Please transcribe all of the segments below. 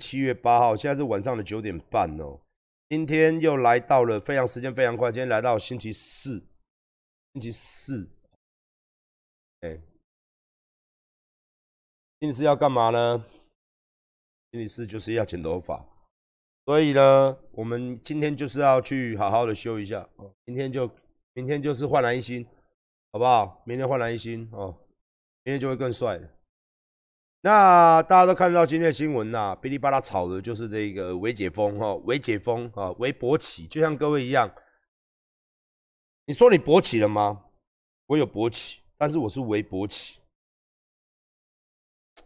七月八号，现在是晚上的九点半哦。今天又来到了，非常时间非常快，今天来到星期四，星期四，哎，星期四要干嘛呢？星期四就是要剪头发，所以呢，我们今天就是要去好好的修一下哦。明天就明天就是焕然一新，好不好？明天焕然一新哦，明天就会更帅。那大家都看到今天的新闻呐，哔哩吧啦炒的就是这个微解封哈，微解封啊，微勃起，就像各位一样。你说你勃起了吗？我有勃起，但是我是微勃起。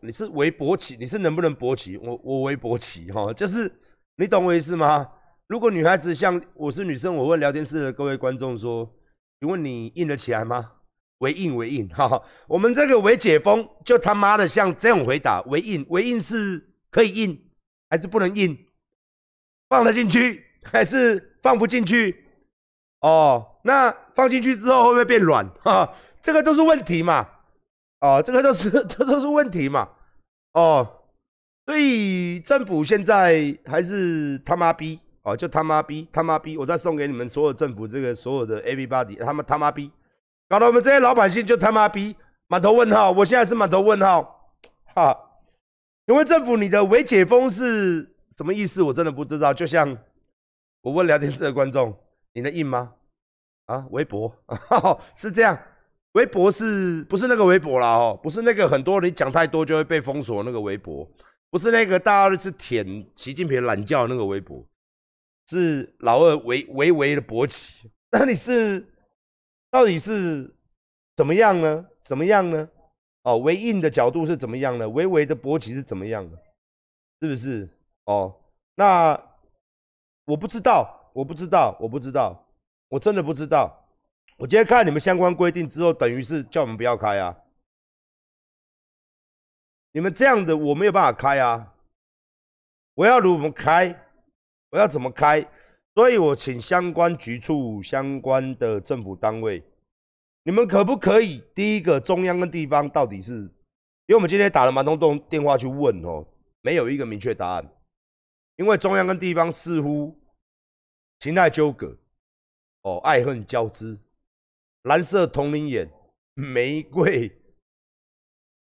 你是微勃起，你是能不能勃起？我我微勃起哈，就是你懂我意思吗？如果女孩子像我是女生，我问聊天室的各位观众说，请问你硬得起来吗？为硬为硬，哈哈，我们这个为解封，就他妈的像这样回答，为硬为硬是可以硬还是不能硬？放得进去还是放不进去？哦，那放进去之后会不会变软？哈，这个都是问题嘛？哦，这个都是 这都是问题嘛？哦，所以政府现在还是他妈逼哦，就他妈逼他妈逼，我再送给你们所有政府这个所有的 everybody，他们他妈逼。搞得我们这些老百姓就他妈逼满头问号，我现在是满头问号，哈！请问政府，你的“微解封”是什么意思？我真的不知道。就像我问聊天室的观众，你的印吗？啊，微博啊 是这样，微博是不是那个微博啦？哦，不是那个很多你讲太多就会被封锁那个微博，不是那个大家都是舔习近平懒觉那个微博，是老二维维维的勃起。那你是？到底是怎么样呢？怎么样呢？哦，微硬的角度是怎么样呢？微微的勃起是怎么样的？是不是？哦，那我不知道，我不知道，我不知道，我真的不知道。我今天看你们相关规定之后，等于是叫我们不要开啊。你们这样的我没有办法开啊。我要如何开？我要怎么开？所以我请相关局处、相关的政府单位，你们可不可以？第一个，中央跟地方到底是？因为我们今天打了蛮多通电话去问哦，没有一个明确答案。因为中央跟地方似乎情爱纠葛，哦，爱恨交织，蓝色同林眼，玫瑰，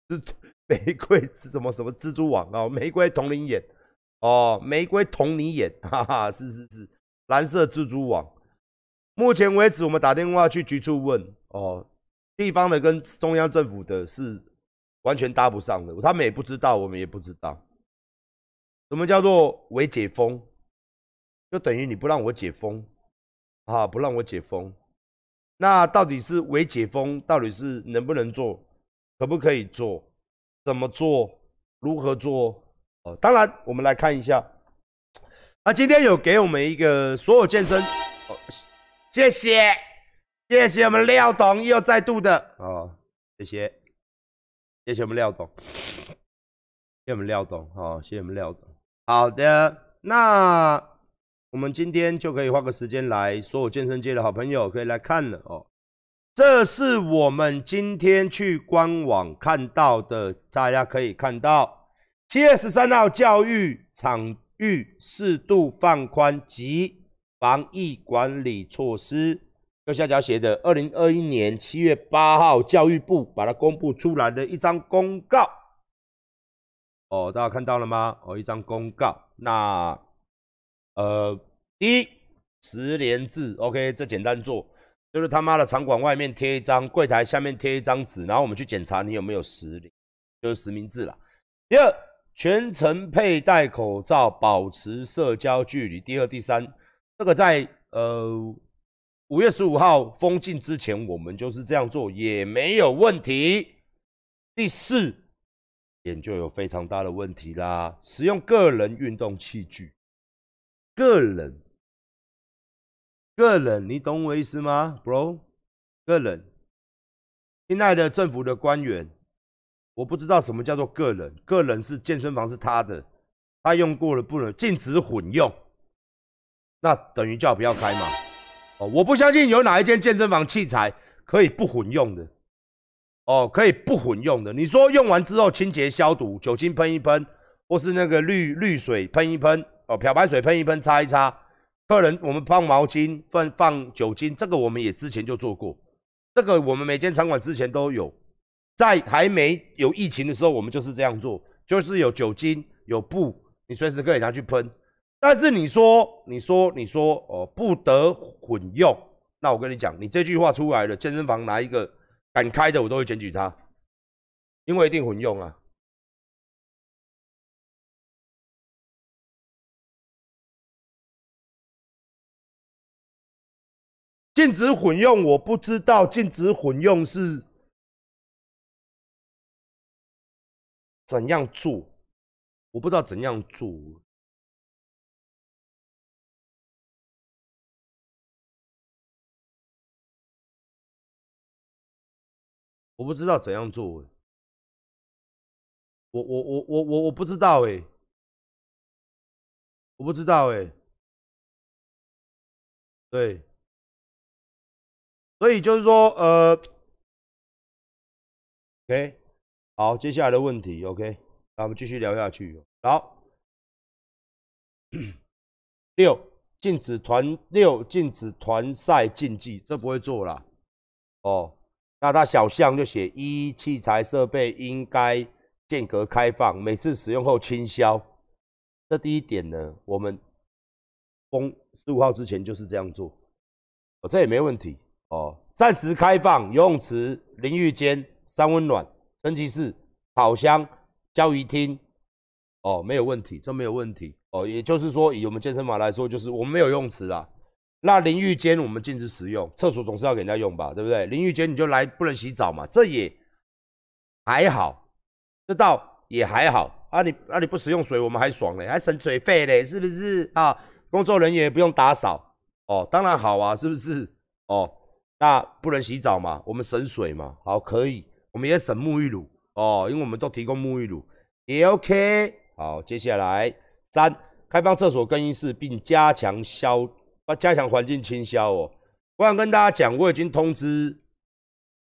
蜘 玫瑰是什么什么蜘蛛网啊？玫瑰同林眼，哦，玫瑰同你眼，哈哈，是是是。蓝色蜘蛛网，目前为止，我们打电话去局处问哦，地方的跟中央政府的是完全搭不上的，他们也不知道，我们也不知道，什么叫做伪解封，就等于你不让我解封啊，不让我解封，那到底是伪解封，到底是能不能做，可不可以做，怎么做，如何做？哦，当然，我们来看一下。那今天有给我们一个所有健身，谢谢谢谢我们廖董又再度的哦，谢谢谢谢我们廖董，谢谢我们廖董哦，谢谢我们廖董。好的，那我们今天就可以花个时间来，所有健身界的好朋友可以来看了哦。这是我们今天去官网看到的，大家可以看到七月十三号教育场。域适度放宽及防疫管理措施，右下角写的，二零二一年七月八号，教育部把它公布出来的一张公告。哦，大家看到了吗？哦，一张公告。那呃，第一十连字，OK，这简单做，就是他妈的场馆外面贴一张，柜台下面贴一张纸，然后我们去检查你有没有实名，就是实名制了。第二。全程佩戴口罩，保持社交距离。第二、第三，这个在呃五月十五号封禁之前，我们就是这样做，也没有问题。第四点就有非常大的问题啦，使用个人运动器具，个人，个人，你懂我意思吗，bro？个人，亲爱的政府的官员。我不知道什么叫做个人，个人是健身房是他的，他用过了不能禁止混用，那等于叫不要开嘛。哦，我不相信有哪一间健身房器材可以不混用的，哦，可以不混用的。你说用完之后清洁消毒，酒精喷一喷，或是那个滤滤水喷一喷，哦，漂白水喷一喷，擦一擦。客人我们放毛巾，放放酒精，这个我们也之前就做过。这个我们每间场馆之前都有，在还没有疫情的时候，我们就是这样做，就是有酒精，有布，你随时可以拿去喷。但是你说，你说，你说，哦，不得混用。那我跟你讲，你这句话出来了，健身房哪一个敢开的，我都会检举他，因为一定混用啊。禁止混用，我不知道禁止混用是怎样做，我不知道怎样做，我不知道怎样做，我我我我我我不知道哎，我不知道哎，对。所以就是说，呃，OK，好，接下来的问题，OK，那我们继续聊下去。好，六禁止团六禁止团赛竞技，这不会做啦。哦，那他小项就写一器材设备应该间隔开放，每次使用后清消。这第一点呢，我们封十五号之前就是这样做，哦，这也没问题。哦，暂时开放游泳池、淋浴间、三温暖、蒸汽室、烤箱、交易厅，哦，没有问题，这没有问题。哦，也就是说，以我们健身房来说，就是我们没有游泳池啊。那淋浴间我们禁止使用，厕所总是要给人家用吧，对不对？淋浴间你就来，不能洗澡嘛，这也还好，这倒也还好啊。你那你不使用水，我们还爽嘞，还省水费嘞，是不是啊？工作人员也不用打扫，哦，当然好啊，是不是？哦。那不能洗澡嘛？我们省水嘛？好，可以。我们也省沐浴乳哦，因为我们都提供沐浴乳，也 OK。好，接下来三，开放厕所更衣室，并加强消，要加强环境清消哦。我想跟大家讲，我已经通知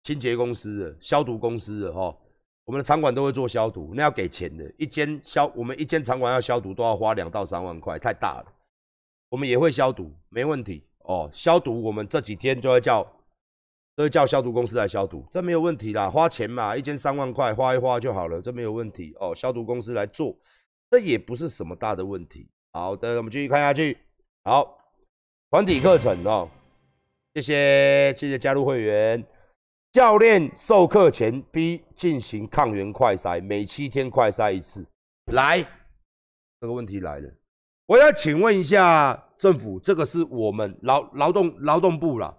清洁公司了，消毒公司了哈。我们的场馆都会做消毒，那要给钱的。一间消，我们一间场馆要消毒都要花两到三万块，太大了。我们也会消毒，没问题哦。消毒我们这几天就会叫。都会叫消毒公司来消毒，这没有问题啦，花钱嘛，一间三万块，花一花就好了，这没有问题哦。消毒公司来做，这也不是什么大的问题。好的，我们继续看下去。好，团体课程哦，谢谢谢谢加入会员。教练授课前必进行抗原快筛，每七天快筛一次。来，这个问题来了，我要请问一下政府，这个是我们劳劳动劳动部了。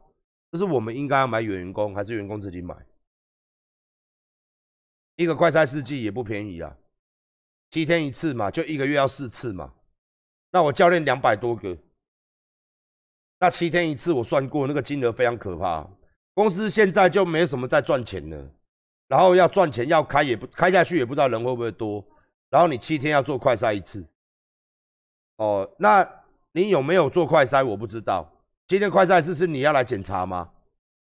这是我们应该要买员工，还是员工自己买？一个快筛试剂也不便宜啊，七天一次嘛，就一个月要四次嘛。那我教练两百多个，那七天一次，我算过那个金额非常可怕。公司现在就没什么在赚钱了，然后要赚钱要开也不开下去，也不知道人会不会多。然后你七天要做快筛一次，哦，那你有没有做快筛？我不知道。今天快赛事是你要来检查吗？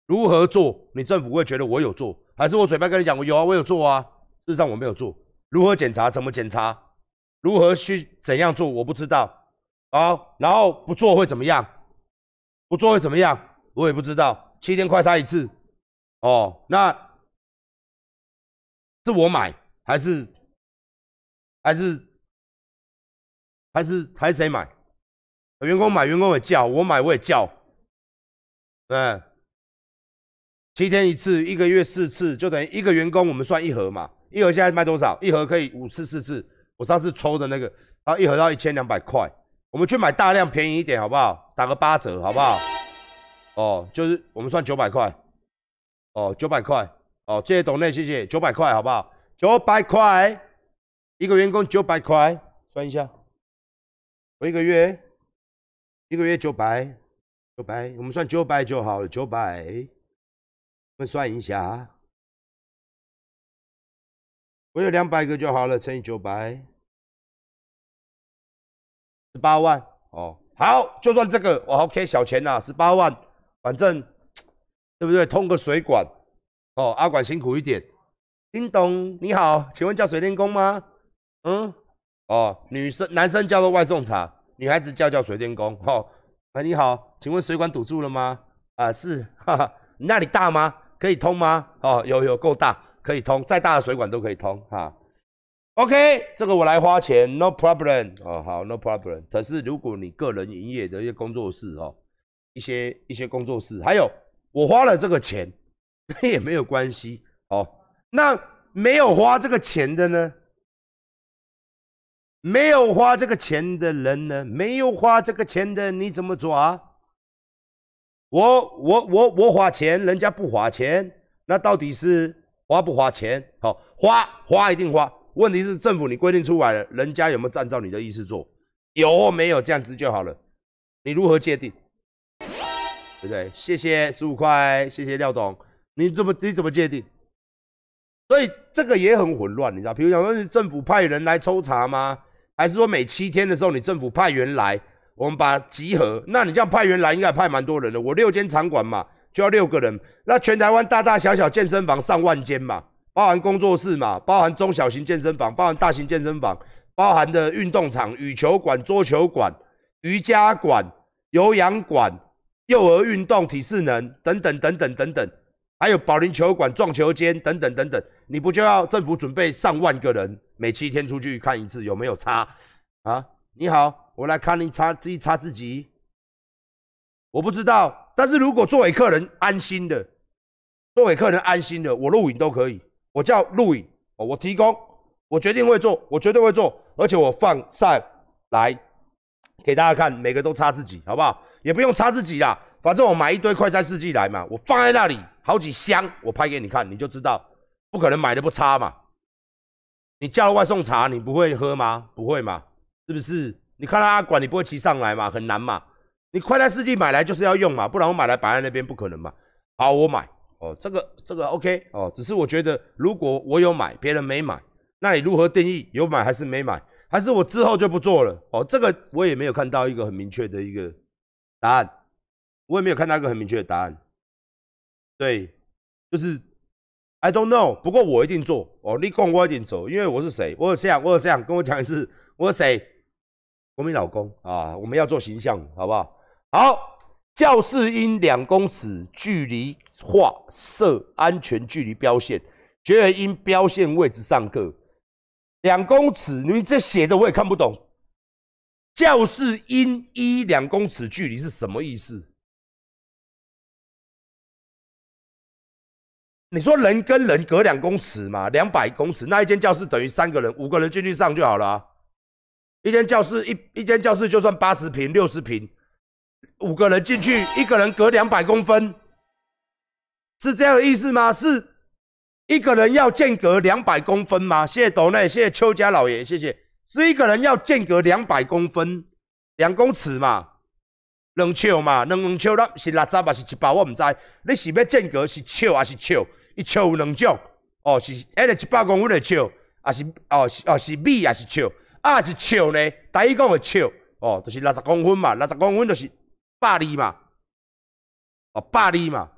如何做？你政府会觉得我有做，还是我嘴巴跟你讲我有啊？我有做啊。事实上我没有做。如何检查？怎么检查？如何去怎样做？我不知道。好，然后不做会怎么样？不做会怎么样？我也不知道。七天快杀一次。哦，那是我买还是还是还是还是谁买？员工买，员工也叫我买，我也叫。嗯，七天一次，一个月四次，就等于一个员工，我们算一盒嘛。一盒现在卖多少？一盒可以五次四次。我上次抽的那个，啊，一盒要一千两百块。我们去买大量，便宜一点，好不好？打个八折，好不好？哦，就是我们算九百块。哦，九百块。哦，谢谢董内，谢谢，九百块，好不好？九百块，一个员工九百块，算一下，我一个月。一个月九百，九百，我们算九百就好了。九百，我们算一下，我有两百个就好了，乘以九百，十八万。哦，好，就算这个，我 OK，小钱呐，十八万，反正对不对？通个水管，哦，阿管辛苦一点。叮咚，你好，请问叫水电工吗？嗯，哦，女生男生叫做外送茶，女孩子叫叫水电工。哦，哎你好，请问水管堵住了吗？啊是，哈哈，你那里大吗？可以通吗？哦，有有够大，可以通，再大的水管都可以通哈。OK，这个我来花钱，No problem。哦好，No problem。可是如果你个人营业的一些工作室哦，一些一些工作室，还有我花了这个钱，那 也没有关系哦。那没有花这个钱的呢？没有花这个钱的人呢？没有花这个钱的你怎么抓？我我我我花钱，人家不花钱，那到底是花不花钱？好，花花一定花。问题是政府你规定出来了，人家有没有按照你的意思做？有或没有这样子就好了。你如何界定？对不对？谢谢十五块，谢谢廖董。你怎么你怎么界定？所以这个也很混乱，你知道？比如讲说，是政府派人来抽查吗？还是说每七天的时候，你政府派员来，我们把集合？那你这样派员来，应该派蛮多人的。我六间场馆嘛，就要六个人。那全台湾大大小小健身房上万间嘛，包含工作室嘛，包含中小型健身房，包含大型健身房，包含的运动场、羽球馆、桌球馆、瑜伽馆、有氧馆、幼儿运动、体适能等等等等等等，还有保龄球馆、撞球间等等等等。你不就要政府准备上万个人？每七天出去看一次有没有差啊？你好，我来看你擦自己擦自己。我不知道，但是如果作为客人安心的，作为客人安心的，我录影都可以。我叫录影，我提供，我决定会做，我绝对会做，而且我放上来给大家看，每个都擦自己，好不好？也不用擦自己啦，反正我买一堆快餐试剂来嘛，我放在那里好几箱，我拍给你看，你就知道，不可能买的不擦嘛。你叫了外送茶，你不会喝吗？不会嘛？是不是？你看到阿管，你不会骑上来嘛？很难嘛？你快餐司机买来就是要用嘛，不然我买来摆在那边不可能嘛。好，我买哦，这个这个 OK 哦，只是我觉得如果我有买，别人没买，那你如何定义有买还是没买？还是我之后就不做了？哦，这个我也没有看到一个很明确的一个答案，我也没有看到一个很明确的答案。对，就是。I don't know，不过我一定做哦。你讲我一定做，因为我是谁？我有这样，我有这样，跟我讲一次，我是谁？国民老公啊，我们要做形象，好不好？好，教室因两公尺距离画设安全距离标线，学员应标线位置上课。两公尺，你这写的我也看不懂。教室因一两公尺距离是什么意思？你说人跟人隔两公尺嘛，两百公尺，那一间教室等于三个人，五个人进去上就好了。一间教室一一间教室就算八十平、六十平，五个人进去，一个人隔两百公分，是这样的意思吗？是一个人要间隔两百公分吗？谢谢斗内，谢谢邱家老爷，谢谢。是一个人要间隔两百公分，两公尺嘛，两尺嘛，两两尺，那是六十还是一百？我唔知，你是要间隔是尺还是尺？一尺有两种，哦，是迄个一百公分的尺，还是哦是哦是米还是尺？啊是尺呢？第一讲的尺，哦，就是六十公分嘛，六十公分就是百二嘛，哦百二嘛，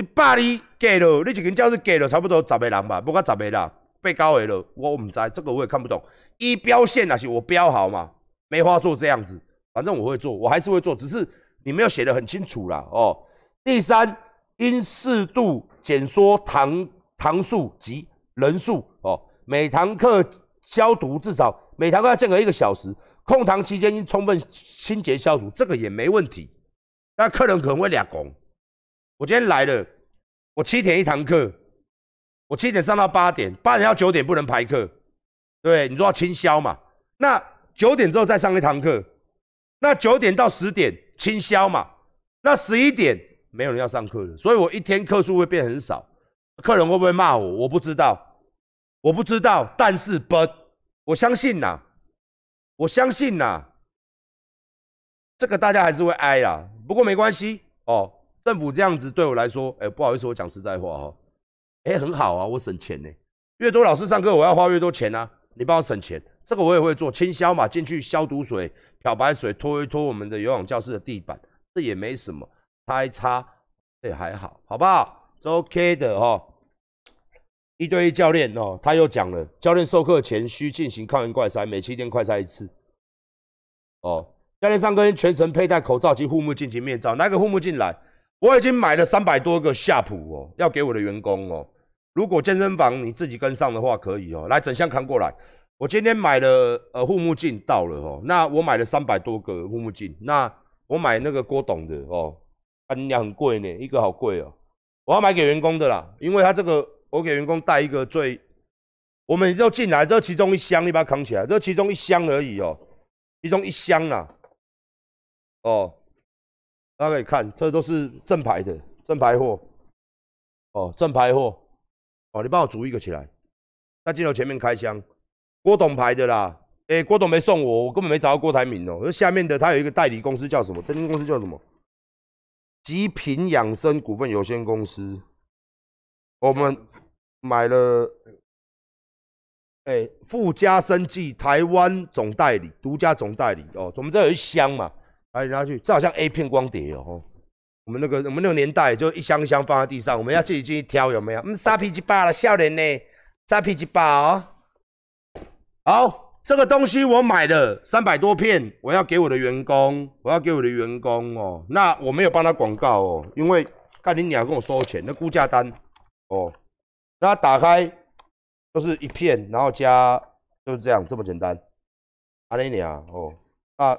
你百厘计了，你一间教室计了差不多十个人吧，不过十个啦，八九个了，我唔知，这个我也看不懂。一标线那是我标好嘛，没法做这样子，反正我会做，我还是会做，只是你没有写的很清楚啦，哦。第三。应适度减缩堂堂数及人数哦，每堂课消毒至少每堂课要间隔一个小时，空堂期间应充分清洁消毒，这个也没问题。但客人可能会俩拱，我今天来了，我七点一堂课，我七点上到八点，八点到九点不能排课，对，你说要清消嘛？那九点之后再上一堂课，那九点到十点清消嘛？那十一点？没有人要上课了，所以我一天课数会变很少，客人会不会骂我？我不知道，我不知道。但是，but 我相信呐，我相信呐，这个大家还是会挨啦。不过没关系哦，政府这样子对我来说，哎，不好意思，我讲实在话哦，哎，很好啊，我省钱呢。越多老师上课，我要花越多钱啊。你帮我省钱，这个我也会做，清消嘛，进去消毒水、漂白水拖一拖我们的游泳教室的地板，这也没什么。擦一擦，这也还好，好不好？是 OK 的哦。一对一教练哦，他又讲了，教练授课前需进行抗原快筛，每七天快筛一次。哦，教练上课全程佩戴口罩及护目镜及面罩，拿个护目镜来。我已经买了三百多个夏普哦，要给我的员工哦。如果健身房你自己跟上的话，可以哦。来，整箱扛过来。我今天买了呃护目镜到了哦，那我买了三百多个护目镜。那我买那个郭董的哦，安量很贵呢，一个好贵哦。我要买给员工的啦，因为他这个我给员工带一个最，我们要进来这其中一箱，你把它扛起来，这其中一箱而已哦，其中一箱啊，哦。大家可以看，这都是正牌的正牌货。哦，正牌货。哦，你帮我组一个起来，在镜头前面开箱，郭董牌的啦，哎，郭董没送我，我根本没找到郭台铭哦，而下面的他有一个代理公司叫什么？这间公司叫什么？极品养生股份有限公司，我们买了，哎，富家生技台湾总代理，独家总代理。哦，我们这有一箱嘛。来拿去，这好像 A 片光碟哦。我们那个我们那个年代就一箱一箱放在地上，我们要自己进去挑有没有？嗯，沙皮鸡巴了，笑脸呢？沙皮鸡巴哦。好，这个东西我买了三百多片，我要给我的员工，我要给我的员工哦。那我没有帮他广告哦，因为干你鸟跟我收钱，那估价单哦。那打开都是一片，然后加就是这样这么简单。阿你娘哦啊。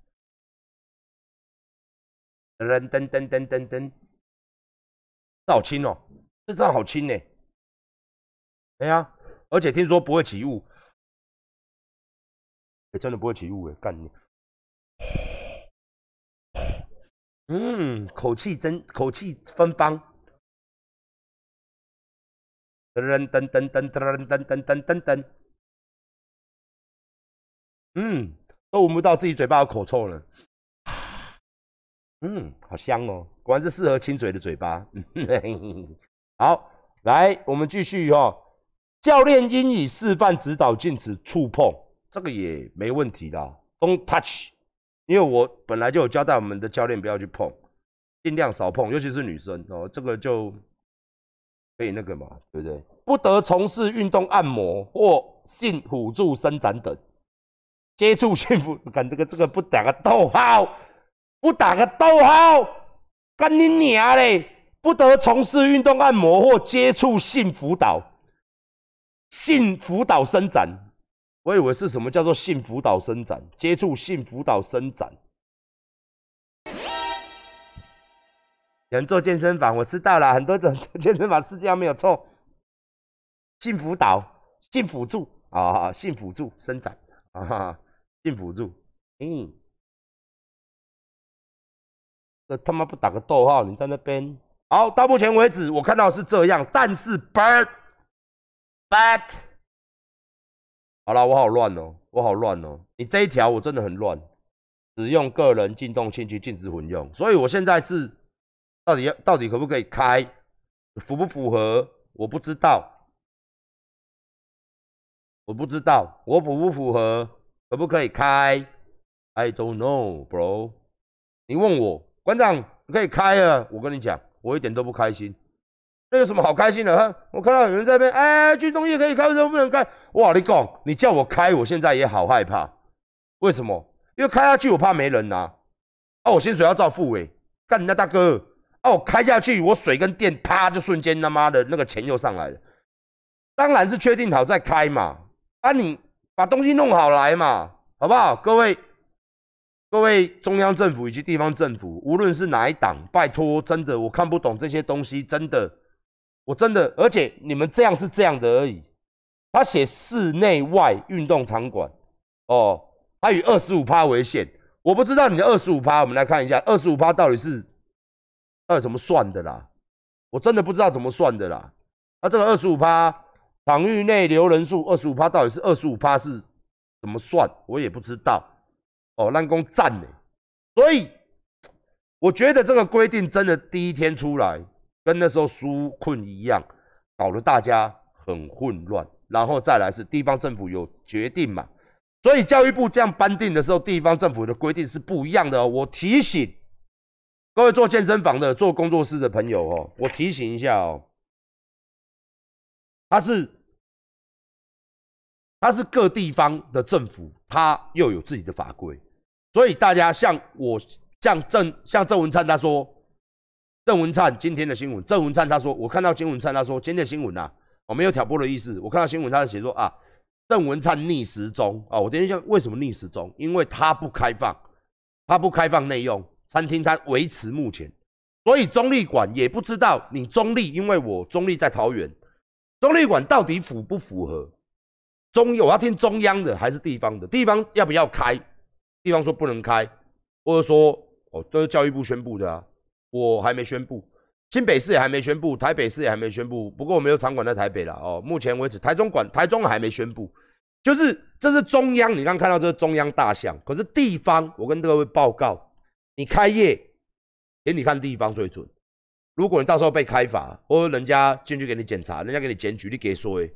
噔噔噔噔噔，这好轻哦，这这好轻呢。哎呀，而且听说不会起雾，哎，真的不会起雾哎，干你！嗯，口气真，口气芬芳。噔噔噔噔噔噔噔噔噔噔，嗯，都闻不到自己嘴巴有口臭了。嗯，好香哦，果然是适合亲嘴的嘴巴。好，来，我们继续哦。教练应以示范指导，禁止触碰，这个也没问题的。Don't touch，因为我本来就有交代我们的教练不要去碰，尽量少碰，尤其是女生哦。这个就可以那个嘛，对不对？不得从事运动按摩或性辅助伸展等，接触性辅，看这个这个不打个逗号。不打个逗号，干你娘嘞！不得从事运动按摩或接触性辅导、性辅导伸展。我以为是什么叫做性辅导伸展？接触性辅导伸展。人做健身房，我知道了，很多人做 健身房，世界上没有错。性辅导、性辅助啊，性辅助伸展啊，性辅助，嗯。这他妈不打个逗号，你在那边好。到目前为止，我看到是这样，但是 bird，but，好了，我好乱哦，我好乱哦。你这一条我真的很乱，使用个人进动器去禁止混用，所以我现在是到底要到底可不可以开，符不符合，我不知道，我不知道我符不符合，可不可以开？I don't know, bro。你问我。馆长可以开啊！我跟你讲，我一点都不开心。那有什么好开心的？哈，我看到有人在那边，哎，军动业可以开，为什么不能开？哇，你讲，你叫我开，我现在也好害怕。为什么？因为开下去我怕没人拿。啊，我薪水要照付诶。干人家大哥，啊，我开下去，我水跟电啪就瞬间他妈的那个钱又上来了。当然是确定好再开嘛。啊，你把东西弄好来嘛，好不好？各位。各位中央政府以及地方政府，无论是哪一党，拜托，真的我看不懂这些东西，真的，我真的，而且你们这样是这样的而已。他写室内外运动场馆，哦，他以二十五趴为限，我不知道你的二十五趴，我们来看一下，二十五趴到底是到底怎么算的啦？我真的不知道怎么算的啦。那这个二十五趴场域内留人数二十五趴，到底是二十五趴是怎么算？我也不知道。哦，让工赞呢，所以我觉得这个规定真的第一天出来，跟那时候纾困一样，搞得大家很混乱。然后再来是地方政府有决定嘛，所以教育部这样颁定的时候，地方政府的规定是不一样的。哦我提醒各位做健身房的、做工作室的朋友哦，我提醒一下哦，它是它是各地方的政府，它又有自己的法规，所以大家像我像郑像郑文灿他说，郑文灿今天的新闻，郑文灿他说，我看到金文灿他说今天的新闻呐。我没有挑拨的意思。我看到新闻，他是写说啊，邓文灿逆时钟啊。我等一下，为什么逆时钟？因为他不开放，他不开放内用餐厅，他维持目前。所以中立馆也不知道你中立，因为我中立在桃园，中立馆到底符不符合中？我要听中央的还是地方的？地方要不要开？地方说不能开，或者说哦，都是教育部宣布的啊，我还没宣布。新北市也还没宣布，台北市也还没宣布。不过我没有场馆在台北了哦。目前为止，台中馆、台中还没宣布。就是这是中央，你刚看到这是中央大项。可是地方，我跟各位报告，你开业，给你看地方最准。如果你到时候被开罚，或者人家进去给你检查，人家给你检举，你给说诶。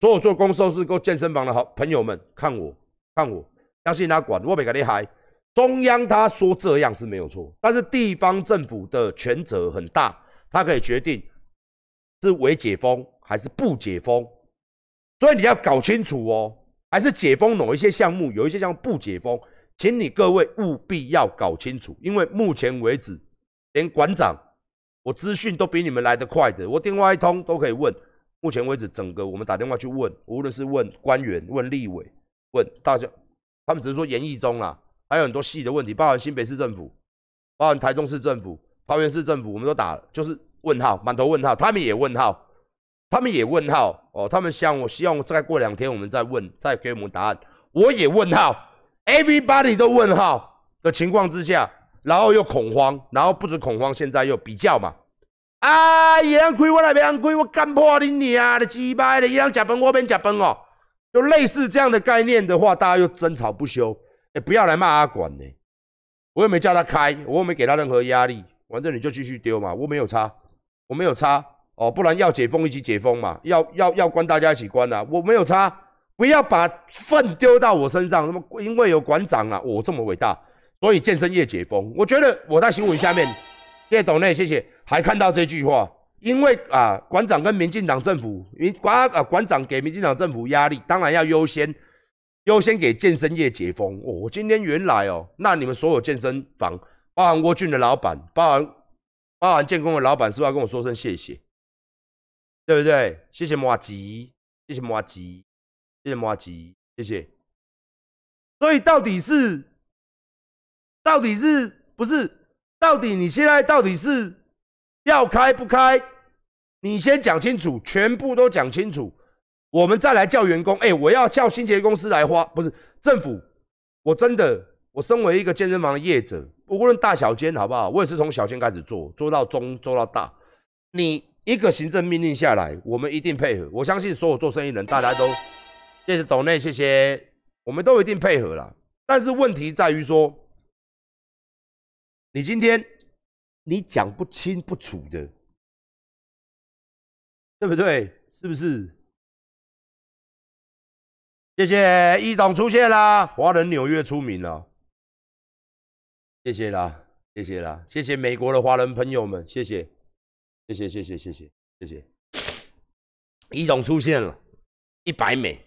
所有做公收是做健身房的好朋友们，看我，看我，相信他管，我没给你嗨。中央他说这样是没有错，但是地方政府的权责很大，他可以决定是为解封还是不解封，所以你要搞清楚哦，还是解封某一些项目，有一些项目不解封，请你各位务必要搞清楚，因为目前为止，连馆长我资讯都比你们来得快的，我电话一通都可以问。目前为止，整个我们打电话去问，无论是问官员、问立委、问大家，他们只是说演绎中啦。还有很多细的问题，包含新北市政府，包含台中市政府、桃园市政府，我们都打，就是问号，满头问号。他们也问号，他们也问号哦。他们想，我希望再过两天我们再问，再给我们答案。我也问号，everybody 都问号的情况之下，然后又恐慌，然后不止恐慌，现在又比较嘛。啊，也让亏我来，别让亏我干破你你啊的鸡巴的，也让假崩我变假崩哦。就类似这样的概念的话，大家又争吵不休。哎，不要来骂阿管呢！我又没叫他开，我又没给他任何压力，反正你就继续丢嘛，我没有差，我没有差哦，不然要解封一起解封嘛，要要要关大家一起关啊，我没有差，不要把粪丢到我身上，那么因为有馆长啊，我这么伟大，所以健身业解封，我觉得我在新闻下面，谢谢董内，谢谢，还看到这句话，因为啊，馆长跟民进党政府，民馆啊馆长给民进党政府压力，当然要优先。优先给健身业解封哦！我今天原来哦，那你们所有健身房，包含郭俊的老板，包含包含建工的老板，是不是要跟我说声谢谢？对不对？谢谢马吉，谢谢马吉，谢谢马吉，谢谢。所以到底是，到底是不是？到底你现在到底是要开不开？你先讲清楚，全部都讲清楚。我们再来叫员工，哎，我要叫清洁公司来花，不是政府。我真的，我身为一个健身房的业者，无论大小间，好不好？我也是从小间开始做，做到中，做到大。你一个行政命令下来，我们一定配合。我相信所有做生意人，大家都谢谢董内，谢谢，我们都一定配合了。但是问题在于说，你今天你讲不清不楚的，对不对？是不是？谢谢易总出现啦，华人纽约出名了，谢谢啦，谢谢啦，谢谢美国的华人朋友们，谢谢，谢谢，谢谢，谢谢，谢谢，易总出现了，一百美，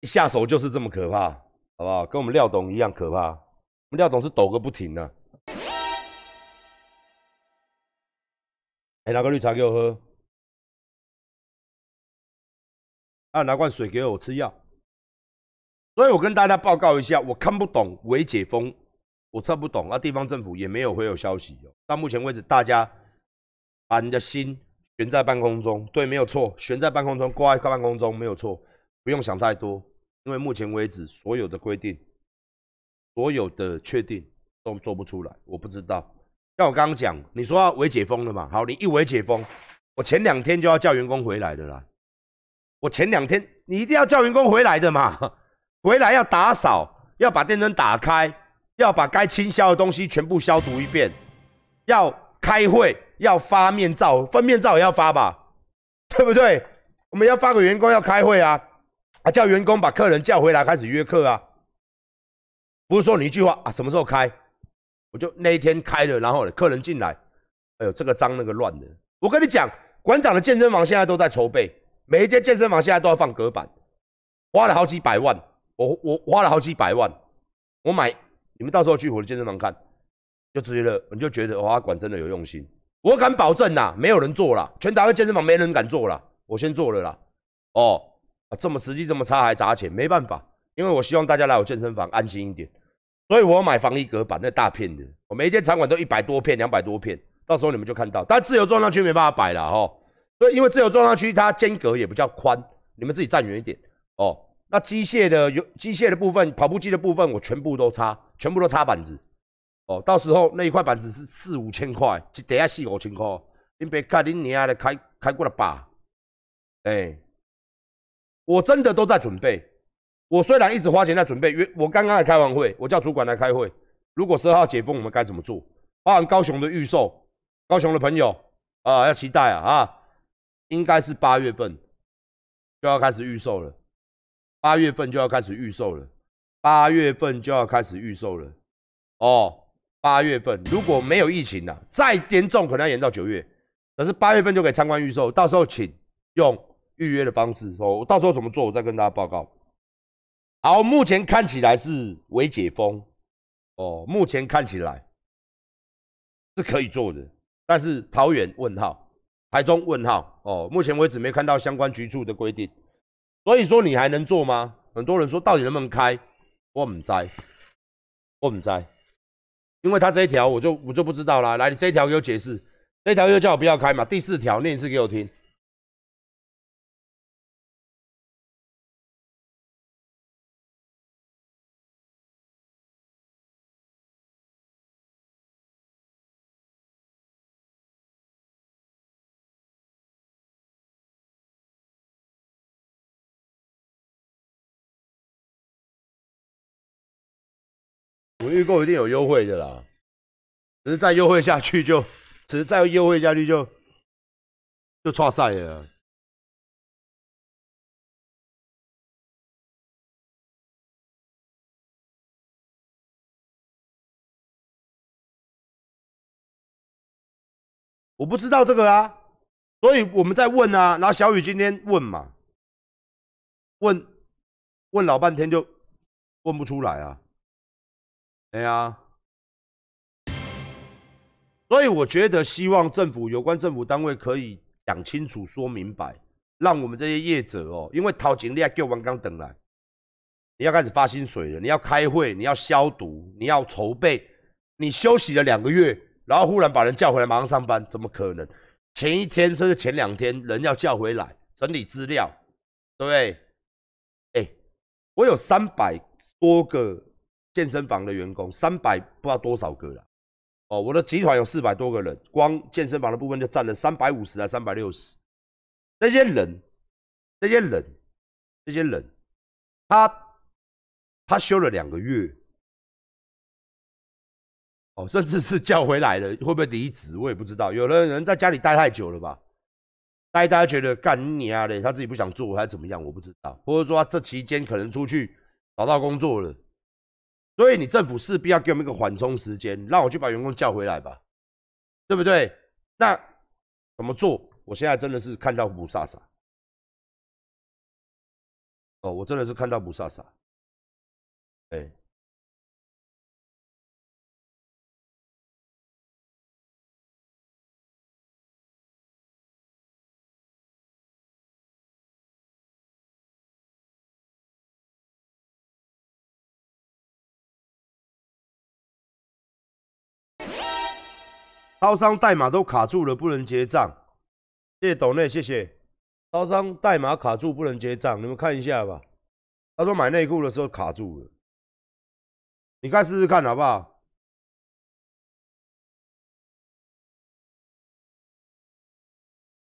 一下手就是这么可怕，好不好？跟我们廖董一样可怕，我们廖董是抖个不停呢、哎、拿个绿茶给我喝。啊，拿罐水给我吃药，所以我跟大家报告一下，我看不懂伪解封，我测不懂，啊，地方政府也没有会有消息。到目前为止，大家把你的心悬在半空中，对，没有错，悬在半空中，挂在半空中，没有错，不用想太多，因为目前为止所有的规定，所有的确定都做不出来，我不知道。像我刚刚讲，你说要伪解封了嘛？好，你一伪解封，我前两天就要叫员工回来的啦。我前两天你一定要叫员工回来的嘛，回来要打扫，要把电灯打开，要把该清消的东西全部消毒一遍，要开会，要发面照，分面照也要发吧，对不对？我们要发给员工要开会啊，啊叫员工把客人叫回来开始约课啊，不是说你一句话啊什么时候开，我就那一天开了，然后客人进来，哎呦这个脏那个乱的，我跟你讲，馆长的健身房现在都在筹备。每一间健身房现在都要放隔板，花了好几百万，我我花了好几百万，我买，你们到时候去我的健身房看，就直接了，你就觉得哇，管真的有用心，我敢保证呐，没有人做了，全台湾健身房没人敢做了，我先做了啦，哦，啊这么实际这么差还砸钱，没办法，因为我希望大家来我健身房安心一点，所以我买防疫隔板那大片的，我每一间场馆都一百多片、两百多片，到时候你们就看到，但自由重量区没办法摆了哈。所以，因为自由重量区它间隔也比较宽，你们自己站远一点哦。那机械的有机械的部分，跑步机的部分，我全部都插，全部都插板子哦。到时候那一块板子是四五千块，一底下四五千块，你别看你娘的开开过了吧？哎，我真的都在准备。我虽然一直花钱在准备，约我刚刚还开完会，我叫主管来开会。如果十二号解封，我们该怎么做？包含高雄的预售，高雄的朋友啊，要期待啊啊！应该是八月份就要开始预售了，八月份就要开始预售了，八月份就要开始预售了。哦，八月份如果没有疫情了，再严重可能要延到九月，可是八月份就可以参观预售，到时候请用预约的方式。哦，到时候怎么做，我再跟大家报告。好，目前看起来是微解封，哦，目前看起来是可以做的，但是桃园问号。台中问号哦，目前为止没看到相关局处的规定，所以说你还能做吗？很多人说到底能不能开？我唔知，我唔知，因为他这一条我就我就不知道啦。来，你这一条给我解释，这一条又叫我不要开嘛？第四条念一次给我听。我预购一定有优惠的啦，只是再优惠下去就，只是再优惠下去就，就错赛了。我不知道这个啊，所以我们在问啊，然后小雨今天问嘛，问问老半天就问不出来啊。对啊，所以我觉得希望政府有关政府单位可以讲清楚、说明白，让我们这些业者哦，因为掏钱你要叫完刚等来，你要开始发薪水了，你要开会，你要消毒，你要筹备，你休息了两个月，然后忽然把人叫回来马上上班，怎么可能？前一天甚至前两天人要叫回来整理资料，对不对？哎，我有三百多个。健身房的员工三百不知道多少个了，哦，我的集团有四百多个人，光健身房的部分就占了三百五十还三百六十。这些人，这些人，这些人，他他休了两个月，哦，甚至是叫回来了，会不会离职我也不知道。有的人在家里待太久了吧，待大家觉得干你啊嘞，他自己不想做还是怎么样，我不知道。或者说他这期间可能出去找到工作了。所以你政府势必要给我们一个缓冲时间，让我去把员工叫回来吧，对不对？那怎么做？我现在真的是看到不飒飒。哦，我真的是看到不飒飒。哎。招商代码都卡住了，不能结账。谢谢董内，谢谢。招商代码卡住，不能结账，你们看一下吧。他说买内裤的时候卡住了，你看试试看好不好？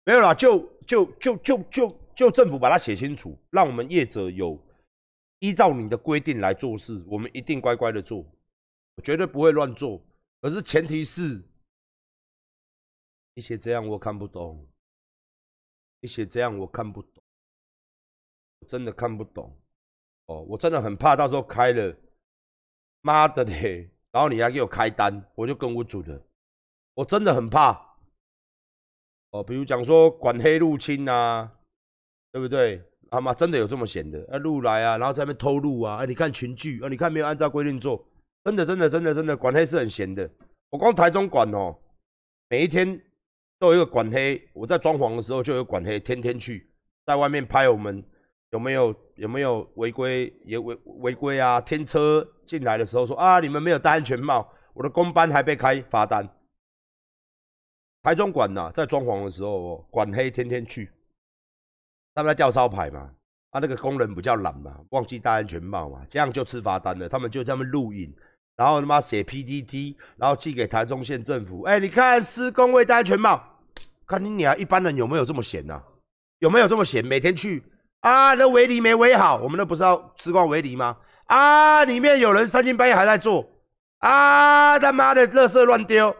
没有啦，就就就就就就政府把它写清楚，让我们业者有依照你的规定来做事，我们一定乖乖的做，我绝对不会乱做。可是前提是，你写这样我看不懂，你写这样我看不懂，真的看不懂。哦，我真的很怕到时候开了，妈的嘞！然后你还给我开单，我就跟我主的，我真的很怕。哦，比如讲说管黑入侵啊，对不对？他妈真的有这么闲的？啊，路来啊，然后在那边偷路啊，哎，你看群聚啊，你看没有按照规定做，真的真的真的真的管黑是很闲的。我光台中管哦，每一天都有一个管黑，我在装潢的时候就有管黑，天天去在外面拍我们有没有有没有违规也违违规啊？天车进来的时候说啊，你们没有戴安全帽，我的工班还被开罚单。台中管呐，在装潢的时候，管黑天天去，他们在吊招牌嘛，啊，那个工人比较懒嘛，忘记戴安全帽嘛，这样就吃罚单了。他们就这么录影，然后他妈写 PPT，然后寄给台中县政府。哎，你看施工未戴安全帽，看你你啊，一般人有没有这么闲呐？有没有这么闲？每天去啊，那围篱没围好，我们那不是要施工围篱吗？啊，里面有人三更半夜还在做，啊，他妈的，垃圾乱丢。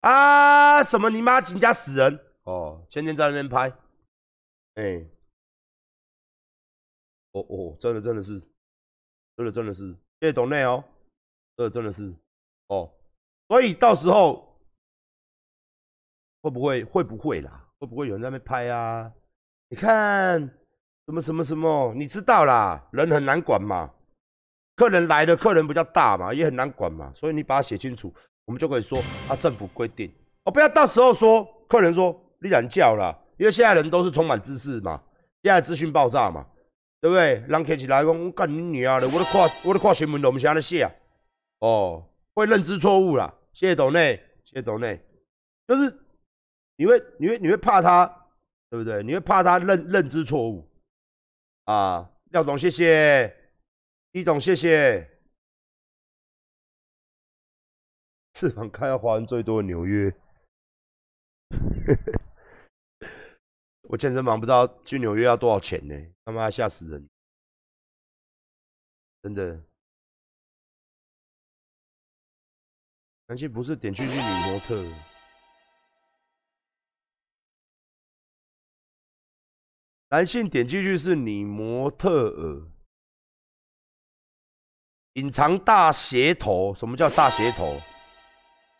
啊！什么你妈紧家死人哦！天天在那边拍，哎，哦哦，真的真的是，真的真的是，谢谢董内哦，这真的是哦，所以到时候会不会会不会啦？会不会有人在那边拍啊？你看什么什么什么？你知道啦，人很难管嘛，客人来的客人比较大嘛，也很难管嘛，所以你把它写清楚。我们就可以说啊，政府规定哦，不要到时候说客人说你然叫了，因为现在人都是充满知识嘛，现在资讯爆炸嘛，对不对？人看起来讲干你女儿的，我都跨我都看新闻，我们现在写啊，哦，会认知错误啦，谢谢董内，谢谢董内，就是你会你会你会怕他，对不对？你会怕他认认知错误啊，廖董谢谢，李董谢谢。翅膀开到华人最多的纽约，我健身房不知道去纽约要多少钱呢？他妈吓死人！真的，男性不是点去去女模特，男性点进去是女模特儿，隐藏大鞋头。什么叫大鞋头？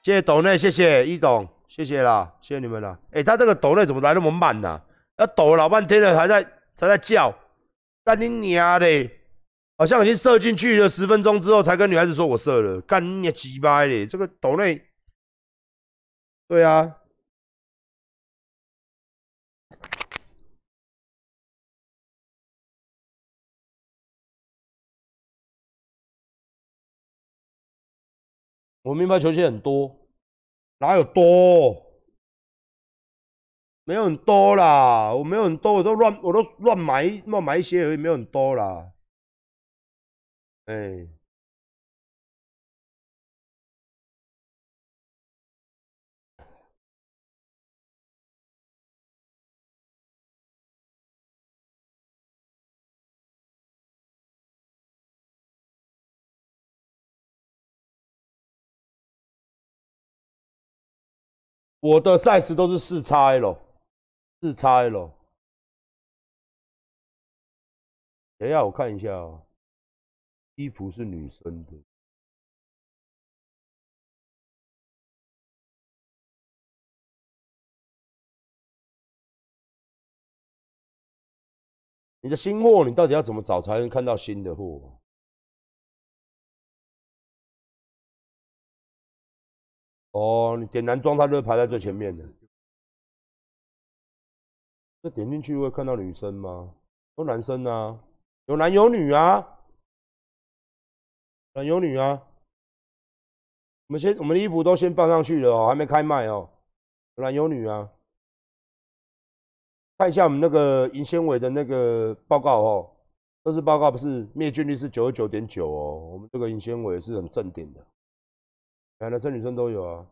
谢谢抖内，谢谢一董，谢谢啦，谢谢你们啦。哎，他这个抖内怎么来那么慢呢？要抖老半天了，还在还在叫，干你娘的！好像已经射进去了，十分钟之后才跟女孩子说我射了，干你鸡巴的！这个抖内，对啊。我名牌球鞋很多，哪有多？没有很多啦，我没有很多，我都乱，我都乱买乱买一些而已，没有很多啦。哎。我的 size 都是四 XL，四 XL。等一下，我看一下哦。衣服是女生的。你的新货，你到底要怎么找才能看到新的货？哦，你点男装，它就排在最前面的。这点进去会看到女生吗？都男生啊，有男有女啊，男有女啊。我们先，我们的衣服都先放上去了哦，还没开卖哦。有男有女啊。看一下我们那个银纤维的那个报告哦，这是报告，不是灭菌率是九十九点九哦。我们这个银纤维是很正点的。男生女生都有啊。